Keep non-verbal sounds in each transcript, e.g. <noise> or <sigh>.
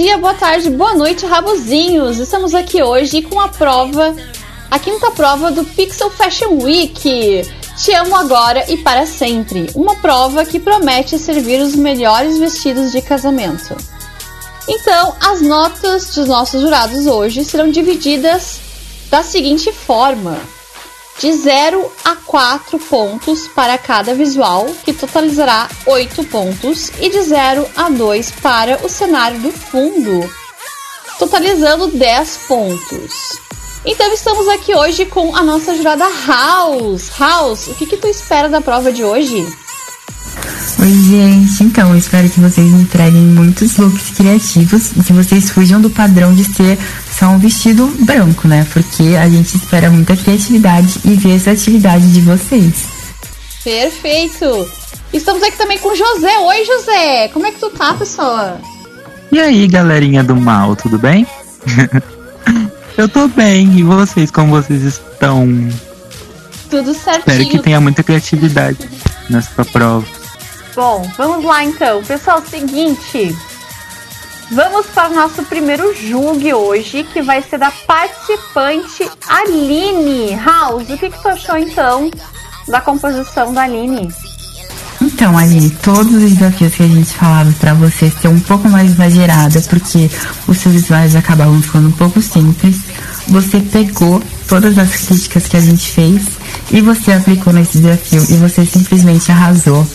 Dia, boa tarde, boa noite, rabuzinhos! Estamos aqui hoje com a prova, a quinta prova do Pixel Fashion Week. Te amo agora e para sempre. Uma prova que promete servir os melhores vestidos de casamento. Então, as notas dos nossos jurados hoje serão divididas da seguinte forma: de 0 a 4 pontos para cada visual, que totalizará 8 pontos, e de 0 a 2 para o cenário do fundo, totalizando 10 pontos. Então estamos aqui hoje com a nossa jurada House. House, o que, que tu espera da prova de hoje? Oi, gente. Então, eu espero que vocês entreguem muitos looks criativos e que vocês fujam do padrão de ser só um vestido branco, né? Porque a gente espera muita criatividade e versatilidade de vocês. Perfeito! Estamos aqui também com o José. Oi, José! Como é que tu tá, pessoal? E aí, galerinha do mal, tudo bem? <laughs> eu tô bem. E vocês, como vocês estão? Tudo certinho. Espero que tenha muita criatividade nessa prova. Bom, vamos lá então. Pessoal, seguinte. Vamos para o nosso primeiro julgue hoje, que vai ser da participante Aline. House, o que, que tu achou então da composição da Aline? Então, Aline, todos os desafios que a gente falava para você ser um pouco mais exagerada, porque os seus visuais acabavam ficando um pouco simples, você pegou todas as críticas que a gente fez e você aplicou nesse desafio e você simplesmente arrasou.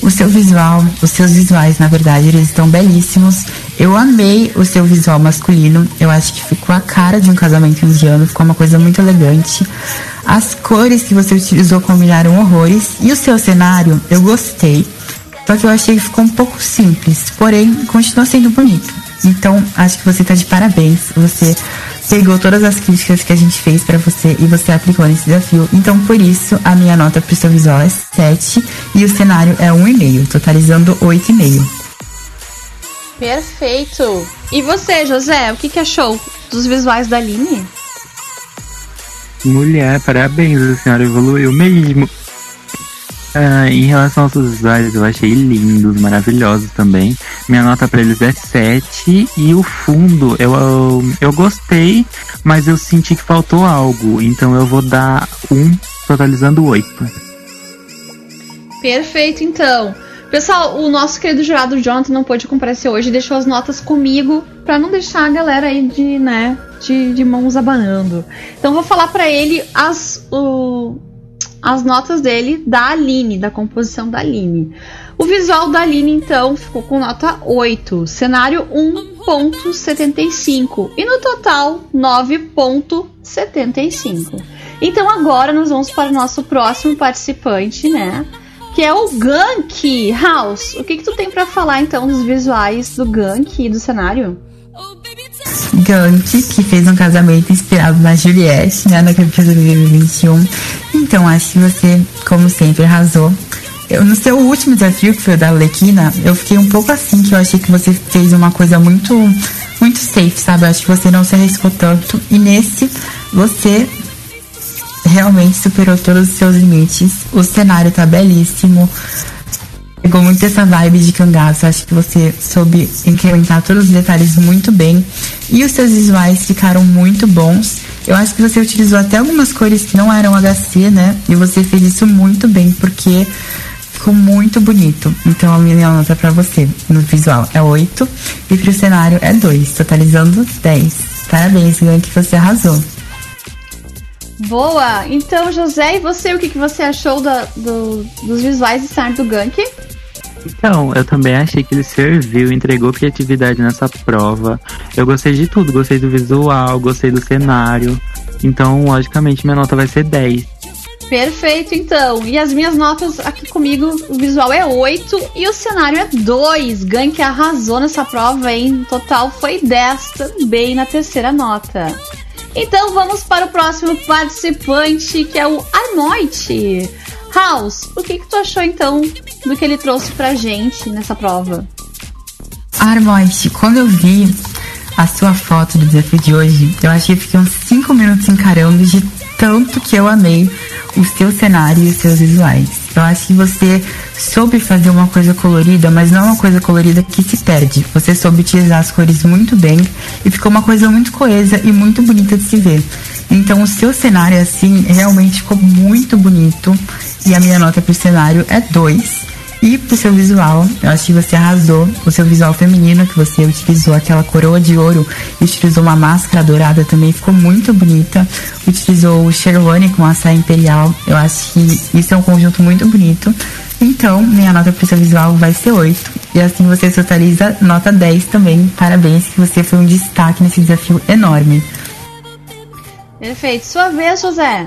O seu visual, os seus visuais, na verdade, eles estão belíssimos. Eu amei o seu visual masculino. Eu acho que ficou a cara de um casamento indiano, ficou uma coisa muito elegante. As cores que você utilizou combinaram horrores e o seu cenário, eu gostei. Só que eu achei que ficou um pouco simples, porém continua sendo bonito. Então, acho que você tá de parabéns. Você pegou todas as críticas que a gente fez para você e você aplicou nesse desafio. Então, por isso, a minha nota pro seu visual é 7 e o cenário é 1,5, totalizando 8,5. Perfeito! E você, José, o que, que achou dos visuais da Aline? Mulher, parabéns, a senhora evoluiu mesmo. Ah, em relação aos visuais, eu achei lindos, maravilhosos também. Minha nota para eles é 7 e o fundo eu, eu, eu gostei, mas eu senti que faltou algo, então eu vou dar 1, totalizando 8. Perfeito, então. Pessoal, o nosso querido jurado Jonathan não pôde comparecer hoje, deixou as notas comigo para não deixar a galera aí de, né, de, de mãos abanando. Então vou falar para ele as o, as notas dele da Aline, da composição da Aline. O visual da Aline, então, ficou com nota 8, cenário 1.75 e no total 9.75. Então agora nós vamos para o nosso próximo participante, né? Que é o Gank House. O que, que tu tem para falar então dos visuais do Gank e do cenário? Gank, que fez um casamento inspirado na Juliette, né, na campeã 2021. Então, acho que você, como sempre, arrasou. Eu, no seu último desafio, que foi o da Lequina, eu fiquei um pouco assim, que eu achei que você fez uma coisa muito, muito safe, sabe? Eu acho que você não se arriscou tanto. E nesse, você realmente superou todos os seus limites. O cenário tá belíssimo. Pegou muito essa vibe de cangaço. Acho que você soube incrementar todos os detalhes muito bem. E os seus visuais ficaram muito bons. Eu acho que você utilizou até algumas cores que não eram HC, né? E você fez isso muito bem, porque ficou muito bonito. Então a minha nota pra você no visual é 8 e pro cenário é 2, totalizando 10. Parabéns, Gan, que você arrasou. Boa! Então, José, e você, o que, que você achou da, do, dos visuais de cenário do Gank? Então, eu também achei que ele serviu, entregou criatividade nessa prova. Eu gostei de tudo, gostei do visual, gostei do cenário. Então, logicamente, minha nota vai ser 10. Perfeito, então. E as minhas notas aqui comigo, o visual é 8 e o cenário é 2. Gank arrasou nessa prova, hein? Total foi 10 também na terceira nota. Então vamos para o próximo participante, que é o Arnoite. House, o que, que tu achou então do que ele trouxe pra gente nessa prova? Armoite, quando eu vi a sua foto do desafio de hoje, eu achei que fiquei uns 5 minutos encarando de tanto que eu amei o seu cenário e os seus visuais. Eu acho que você soube fazer uma coisa colorida, mas não é uma coisa colorida que se perde. Você soube utilizar as cores muito bem e ficou uma coisa muito coesa e muito bonita de se ver. Então o seu cenário assim realmente ficou muito bonito e a minha nota pro cenário é 2. E pro seu visual, eu acho que você arrasou. O seu visual feminino, que você utilizou aquela coroa de ouro e utilizou uma máscara dourada também ficou muito bonita. Utilizou o Sherwani com a saia imperial. Eu acho que isso é um conjunto muito bonito. Então, minha nota pro seu visual vai ser 8. E assim você totaliza nota 10 também. Parabéns, que você foi um destaque nesse desafio enorme. Perfeito. Sua vez, José.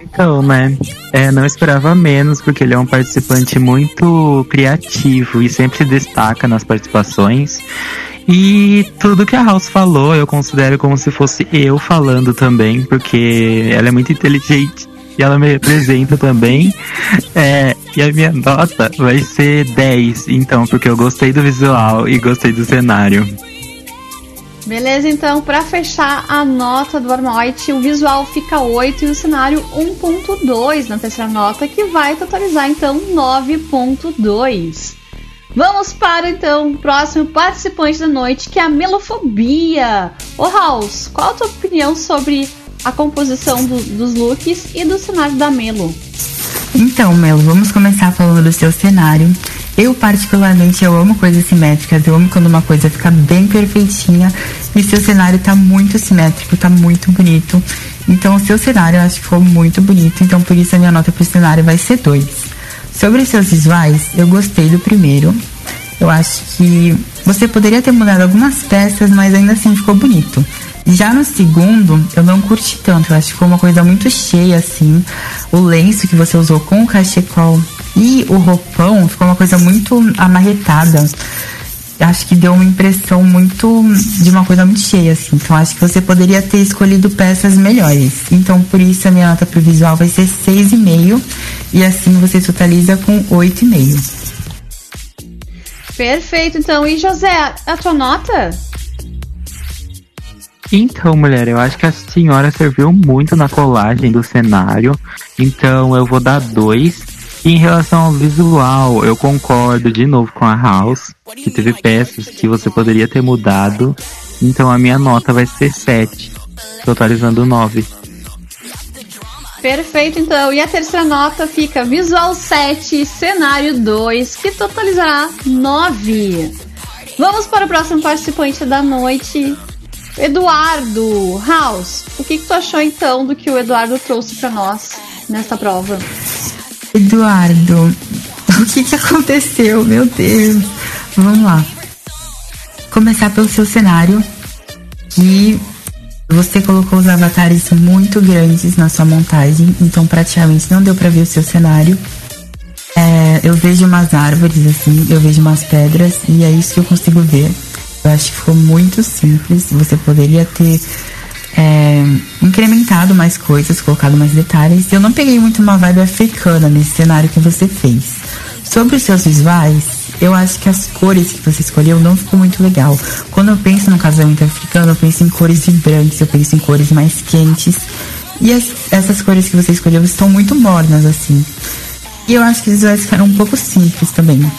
Então, né? É, não esperava menos, porque ele é um participante muito criativo e sempre se destaca nas participações. E tudo que a House falou, eu considero como se fosse eu falando também, porque ela é muito inteligente e ela me representa também. É, e a minha nota vai ser 10, então, porque eu gostei do visual e gostei do cenário. Beleza, então, para fechar a nota do Arnoit, o visual fica 8 e o cenário 1.2 na terceira nota, que vai totalizar então 9.2. Vamos para então o próximo participante da noite, que é a melofobia. Ô House, qual a tua opinião sobre a composição do, dos looks e do cenário da Melo? Então, Melo, vamos começar falando do seu cenário. Eu, particularmente, eu amo coisas simétricas. Eu amo quando uma coisa fica bem perfeitinha. E seu cenário tá muito simétrico, tá muito bonito. Então, o seu cenário eu acho que ficou muito bonito. Então, por isso a minha nota pro cenário vai ser 2. Sobre seus visuais, eu gostei do primeiro. Eu acho que você poderia ter mudado algumas peças, mas ainda assim ficou bonito. Já no segundo, eu não curti tanto. Eu acho que ficou uma coisa muito cheia, assim. O lenço que você usou com o cachecol e o roupão ficou uma coisa muito amarretada. Acho que deu uma impressão muito de uma coisa muito cheia, assim. Então acho que você poderia ter escolhido peças melhores. Então por isso a minha nota pro visual vai ser 6,5 e assim você totaliza com 8,5. Perfeito, então. E José, a tua nota? Então, mulher, eu acho que a senhora serviu muito na colagem do cenário. Então eu vou dar dois. Em relação ao visual, eu concordo de novo com a House, que teve peças que você poderia ter mudado. Então a minha nota vai ser 7, totalizando 9. Perfeito, então. E a terceira nota fica visual 7, cenário 2, que totalizará 9. Vamos para o próximo participante da noite, Eduardo House. O que, que tu achou então do que o Eduardo trouxe para nós nessa prova? Eduardo, <laughs> o que, que aconteceu? Meu Deus. Vamos lá. Começar pelo seu cenário. Que você colocou os avatares muito grandes na sua montagem, então praticamente não deu para ver o seu cenário. É, eu vejo umas árvores assim, eu vejo umas pedras e é isso que eu consigo ver. Eu acho que ficou muito simples. Você poderia ter é, incrementado mais coisas, colocado mais detalhes. Eu não peguei muito uma vibe africana nesse cenário que você fez. Sobre os seus visuais, eu acho que as cores que você escolheu não ficou muito legal. Quando eu penso no casamento africano, eu penso em cores vibrantes, eu penso em cores mais quentes. E as, essas cores que você escolheu estão muito mornas, assim. E eu acho que os visuais ficaram um pouco simples também.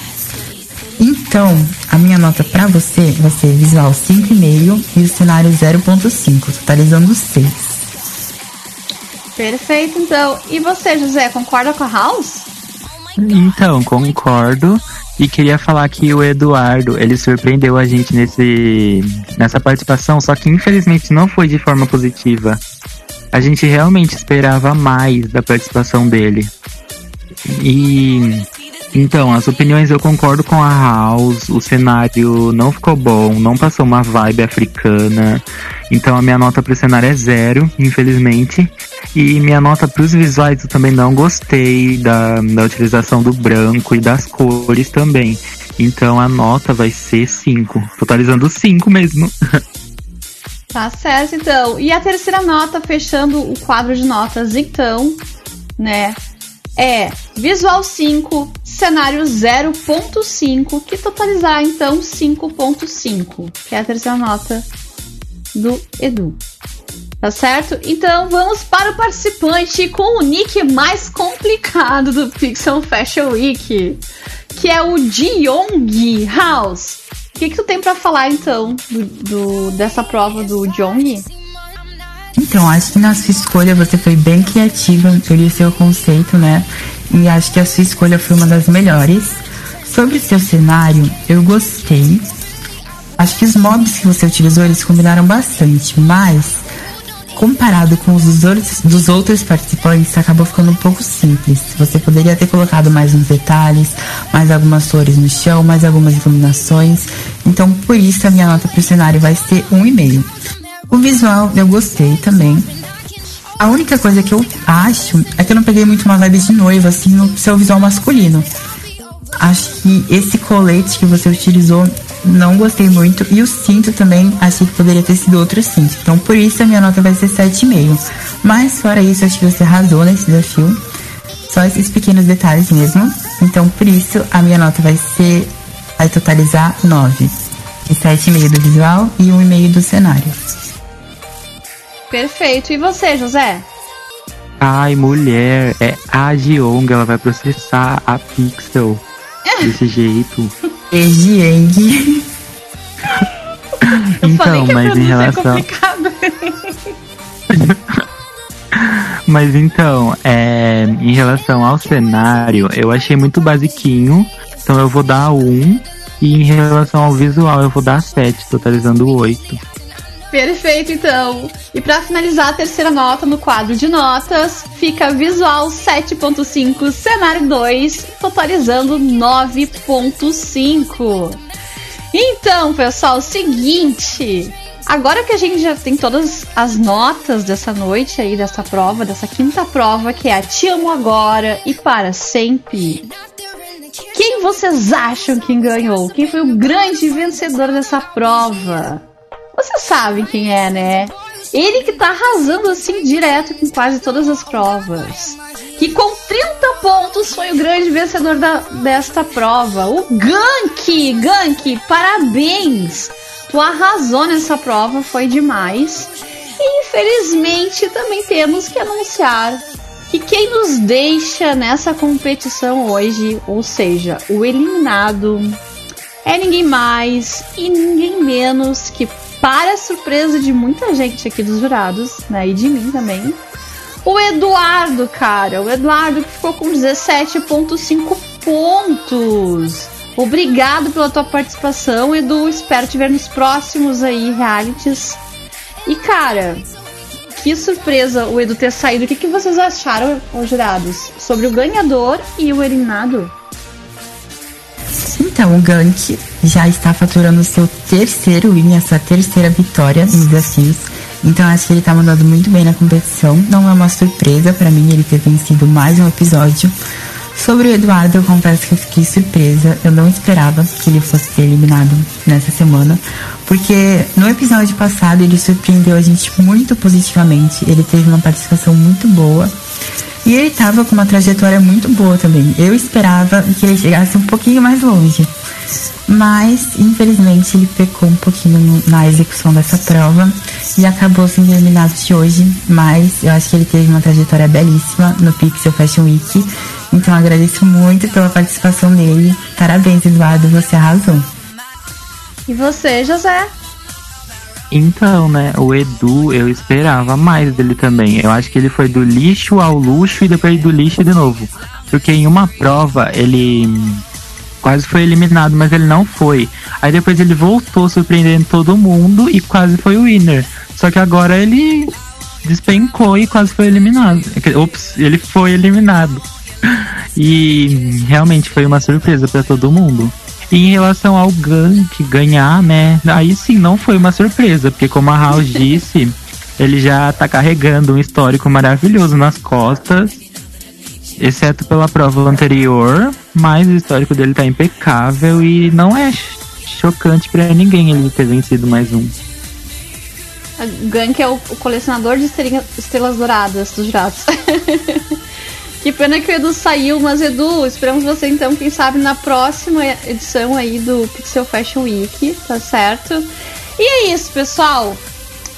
Então, a minha nota para você vai ser visual 5,5 e o cenário 0,5, totalizando 6. Perfeito, então. E você, José, concorda com a House? Então, concordo. E queria falar que o Eduardo, ele surpreendeu a gente nesse, nessa participação, só que infelizmente não foi de forma positiva. A gente realmente esperava mais da participação dele. E então, as opiniões eu concordo com a House. O cenário não ficou bom, não passou uma vibe africana. Então, a minha nota pro cenário é zero, infelizmente. E minha nota pros visuais eu também não gostei da, da utilização do branco e das cores também. Então, a nota vai ser 5, totalizando 5 mesmo. <laughs> Tá certo, então. E a terceira nota, fechando o quadro de notas, então, né? É visual 5, cenário 0.5, que totalizará então 5.5, que é a terceira nota do Edu. Tá certo? Então vamos para o participante com o nick mais complicado do Pixel Fashion Week, que é o Jong House. O que, que tu tem para falar então do, do, dessa prova do Jong? Então, acho que na sua escolha você foi bem criativa pelo seu conceito, né? E acho que a sua escolha foi uma das melhores. Sobre o seu cenário, eu gostei. Acho que os mobs que você utilizou, eles combinaram bastante, mas comparado com os dos outros, dos outros participantes, acabou ficando um pouco simples. Você poderia ter colocado mais uns detalhes, mais algumas flores no chão, mais algumas iluminações. Então, por isso, a minha nota para o cenário vai ser um e meio. O visual eu gostei também. A única coisa que eu acho é que eu não peguei muito uma vibe de noiva, assim, no seu visual masculino. Acho que esse colete que você utilizou não gostei muito. E o cinto também, achei que poderia ter sido outro cinto. Então, por isso, a minha nota vai ser 7,5. Mas, fora isso, acho que você arrasou nesse desafio. Só esses pequenos detalhes mesmo. Então, por isso, a minha nota vai ser. Vai totalizar 9. E 7,5 do visual e 1,5 do cenário. Perfeito. E você, José? Ai, mulher, é a Jiong, ela vai processar a Pixel <laughs> desse jeito. Ejieng. então, mas em relação. <laughs> mas então, é, em relação ao cenário, eu achei muito basiquinho, então eu vou dar um. E em relação ao visual, eu vou dar 7, totalizando 8. Perfeito, então. E para finalizar a terceira nota no quadro de notas, fica visual 7.5, cenário 2, totalizando 9.5. Então, pessoal, seguinte, agora que a gente já tem todas as notas dessa noite aí, dessa prova, dessa quinta prova, que é a Te Amo Agora e Para Sempre. Quem vocês acham que ganhou? Quem foi o grande vencedor dessa prova? Você sabe quem é, né? Ele que tá arrasando assim direto com quase todas as provas. Que com 30 pontos foi o grande vencedor da, desta prova. O Gank! Gank, parabéns! Tu arrasou nessa prova, foi demais. E infelizmente também temos que anunciar que quem nos deixa nessa competição hoje, ou seja, o eliminado, é ninguém mais e ninguém menos que para surpresa de muita gente aqui dos jurados, né, e de mim também, o Eduardo, cara, o Eduardo que ficou com 17.5 pontos. Obrigado pela tua participação, Edu. Espero te ver nos próximos aí realities. E cara, que surpresa o Edu ter saído. O que, que vocês acharam, os jurados, sobre o ganhador e o eliminado? Então, o Gank já está faturando o seu terceiro win, a sua terceira vitória nos desafios. Então, acho que ele está mandando muito bem na competição. Não é uma surpresa para mim ele ter vencido mais um episódio. Sobre o Eduardo, eu confesso que eu fiquei surpresa. Eu não esperava que ele fosse ser eliminado nessa semana. Porque no episódio passado ele surpreendeu a gente muito positivamente. Ele teve uma participação muito boa. E ele tava com uma trajetória muito boa também. Eu esperava que ele chegasse um pouquinho mais longe. Mas, infelizmente, ele pecou um pouquinho no, na execução dessa prova e acabou sendo eliminado de hoje. Mas eu acho que ele teve uma trajetória belíssima no Pixel Fashion Week. Então agradeço muito pela participação dele. Parabéns, Eduardo, você arrasou. E você, José? Então, né, o Edu, eu esperava mais dele também. Eu acho que ele foi do lixo ao luxo e depois do lixo de novo. Porque em uma prova ele quase foi eliminado, mas ele não foi. Aí depois ele voltou surpreendendo todo mundo e quase foi o winner. Só que agora ele despencou e quase foi eliminado. Ops, ele foi eliminado. <laughs> E realmente foi uma surpresa para todo mundo. E em relação ao Gank ganhar, né? Aí sim não foi uma surpresa, porque como a House <laughs> disse, ele já tá carregando um histórico maravilhoso nas costas, exceto pela prova anterior, mas o histórico dele tá impecável e não é chocante para ninguém ele ter vencido mais um. Gank é o colecionador de estrelas douradas dos jurados. <laughs> Que pena que o Edu saiu, mas Edu, esperamos você então, quem sabe, na próxima edição aí do Pixel Fashion Week, tá certo? E é isso, pessoal.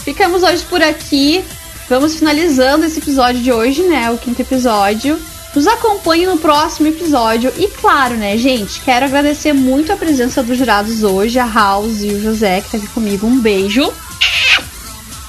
Ficamos hoje por aqui. vamos finalizando esse episódio de hoje, né? O quinto episódio. Nos acompanhe no próximo episódio. E claro, né, gente, quero agradecer muito a presença dos jurados hoje, a House e o José, que tá aqui comigo. Um beijo.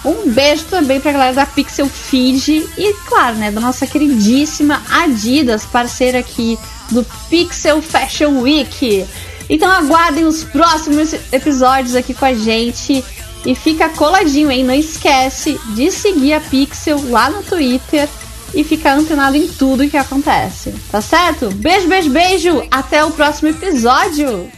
Um beijo também pra galera da Pixel Feed e, claro, né, da nossa queridíssima Adidas, parceira aqui do Pixel Fashion Week. Então aguardem os próximos episódios aqui com a gente e fica coladinho, hein? Não esquece de seguir a Pixel lá no Twitter e ficar antenado em tudo que acontece, tá certo? Beijo, beijo, beijo! Até o próximo episódio!